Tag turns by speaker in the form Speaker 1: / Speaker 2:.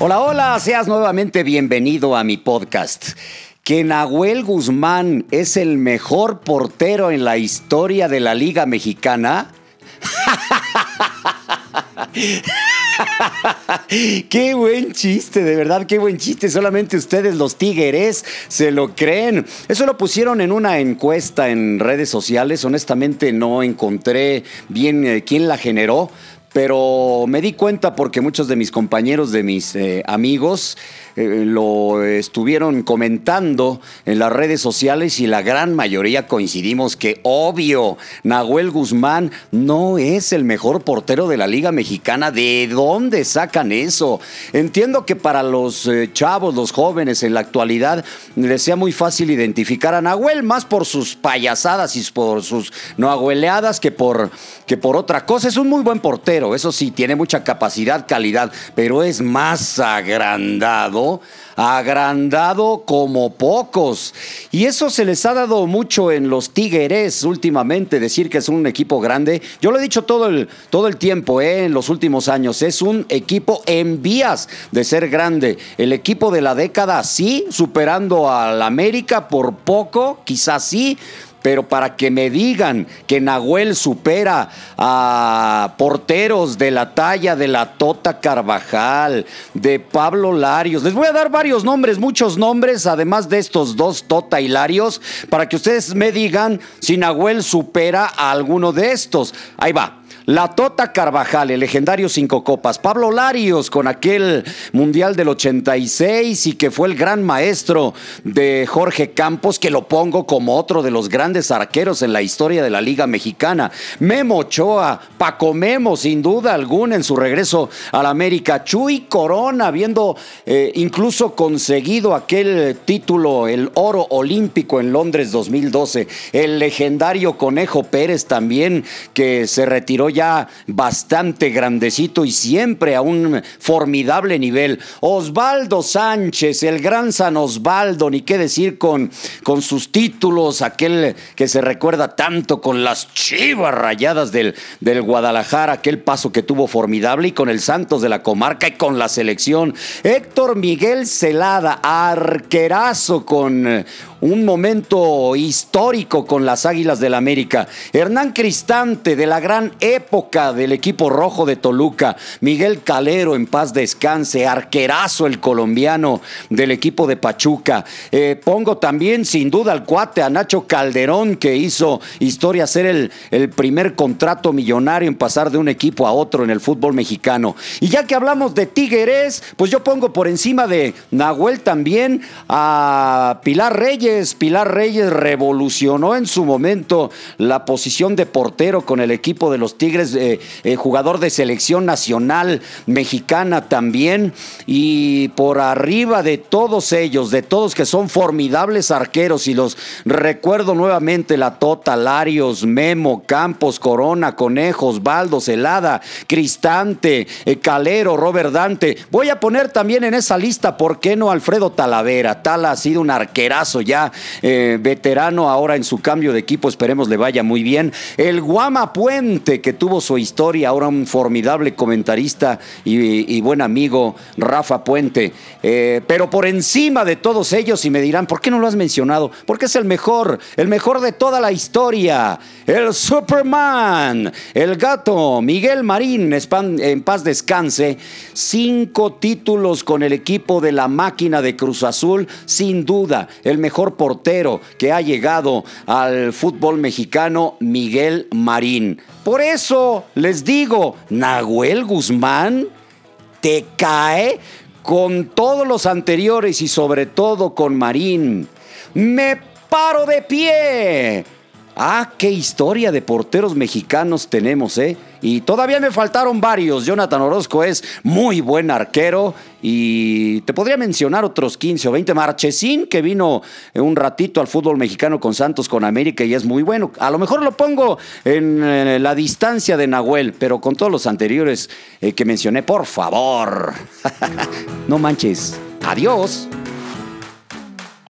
Speaker 1: Hola, hola, seas nuevamente bienvenido a mi podcast. Que Nahuel Guzmán es el mejor portero en la historia de la Liga Mexicana. qué buen chiste, de verdad, qué buen chiste. Solamente ustedes, los tigres, se lo creen. Eso lo pusieron en una encuesta en redes sociales. Honestamente no encontré bien eh, quién la generó, pero me di cuenta porque muchos de mis compañeros, de mis eh, amigos, eh, lo estuvieron comentando en las redes sociales y la gran mayoría coincidimos que obvio, Nahuel Guzmán no es el mejor portero de la Liga Mexicana. ¿De dónde sacan eso? Entiendo que para los eh, chavos, los jóvenes en la actualidad, les sea muy fácil identificar a Nahuel, más por sus payasadas y por sus nahueleadas que por, que por otra cosa. Es un muy buen portero eso sí, tiene mucha capacidad, calidad, pero es más agrandado, agrandado como pocos. Y eso se les ha dado mucho en los Tigres últimamente, decir que es un equipo grande. Yo lo he dicho todo el, todo el tiempo, eh, en los últimos años, es un equipo en vías de ser grande. El equipo de la década, sí, superando al América por poco, quizás sí, pero para que me digan que Nahuel supera a porteros de la talla de la Tota Carvajal, de Pablo Larios, les voy a dar varios nombres, muchos nombres, además de estos dos Tota y Larios, para que ustedes me digan si Nahuel supera a alguno de estos. Ahí va. La Tota Carvajal, el legendario Cinco Copas. Pablo Larios con aquel Mundial del 86 y que fue el gran maestro de Jorge Campos, que lo pongo como otro de los grandes arqueros en la historia de la Liga Mexicana. Memo Ochoa, Paco Memo, sin duda alguna, en su regreso a la América. Chuy Corona, habiendo eh, incluso conseguido aquel título, el oro olímpico en Londres 2012. El legendario Conejo Pérez también, que se retiró ya ya bastante grandecito y siempre a un formidable nivel. Osvaldo Sánchez, el gran San Osvaldo, ni qué decir con, con sus títulos, aquel que se recuerda tanto con las chivas rayadas del, del Guadalajara, aquel paso que tuvo formidable y con el Santos de la comarca y con la selección. Héctor Miguel Celada, arquerazo con un momento histórico con las Águilas del América. Hernán Cristante de la gran época del equipo rojo de Toluca. Miguel Calero en paz descanse. Arquerazo el colombiano del equipo de Pachuca. Eh, pongo también sin duda al cuate a Nacho Calderón que hizo historia ser el, el primer contrato millonario en pasar de un equipo a otro en el fútbol mexicano. Y ya que hablamos de Tigres, pues yo pongo por encima de Nahuel también a Pilar Reyes Pilar Reyes revolucionó en su momento la posición de portero con el equipo de los Tigres, eh, eh, jugador de selección nacional mexicana también. Y por arriba de todos ellos, de todos que son formidables arqueros, y los recuerdo nuevamente, la Tota, Larios, Memo, Campos, Corona, Conejos, Baldo, Celada, Cristante, eh, Calero, Robert Dante. Voy a poner también en esa lista, ¿por qué no Alfredo Talavera? Tala ha sido un arquerazo ya veterano ahora en su cambio de equipo, esperemos le vaya muy bien. El Guama Puente, que tuvo su historia, ahora un formidable comentarista y, buen amigo, Rafa Puente. Eh, pero por encima de todos ellos, y me dirán, ¿por qué no lo has mencionado? Porque es el mejor, el mejor de toda la historia. El Superman, el gato, Miguel Marín, en paz descanse. Cinco títulos con el equipo de la máquina de Cruz Azul, sin duda, el mejor portero que ha llegado al fútbol mexicano, Miguel Marín. Por eso les digo, Nahuel Guzmán te cae con todos los anteriores y sobre todo con Marín. Me paro de pie Ah, qué historia de porteros mexicanos tenemos, ¿eh? Y todavía me faltaron varios. Jonathan Orozco es muy buen arquero y te podría mencionar otros 15 o 20. Marchesín, que vino un ratito al fútbol mexicano con Santos, con América y es muy bueno. A lo mejor lo pongo en la distancia de Nahuel, pero con todos los anteriores eh, que mencioné, por favor. no manches. Adiós.